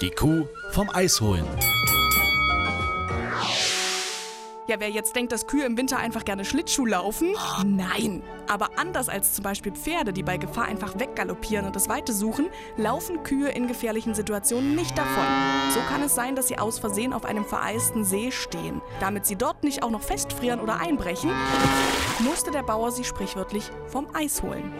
Die Kuh vom Eis holen. Ja, wer jetzt denkt, dass Kühe im Winter einfach gerne Schlittschuh laufen? Nein. Aber anders als zum Beispiel Pferde, die bei Gefahr einfach weggaloppieren und das Weite suchen, laufen Kühe in gefährlichen Situationen nicht davon. So kann es sein, dass sie aus Versehen auf einem vereisten See stehen. Damit sie dort nicht auch noch festfrieren oder einbrechen, musste der Bauer sie sprichwörtlich vom Eis holen.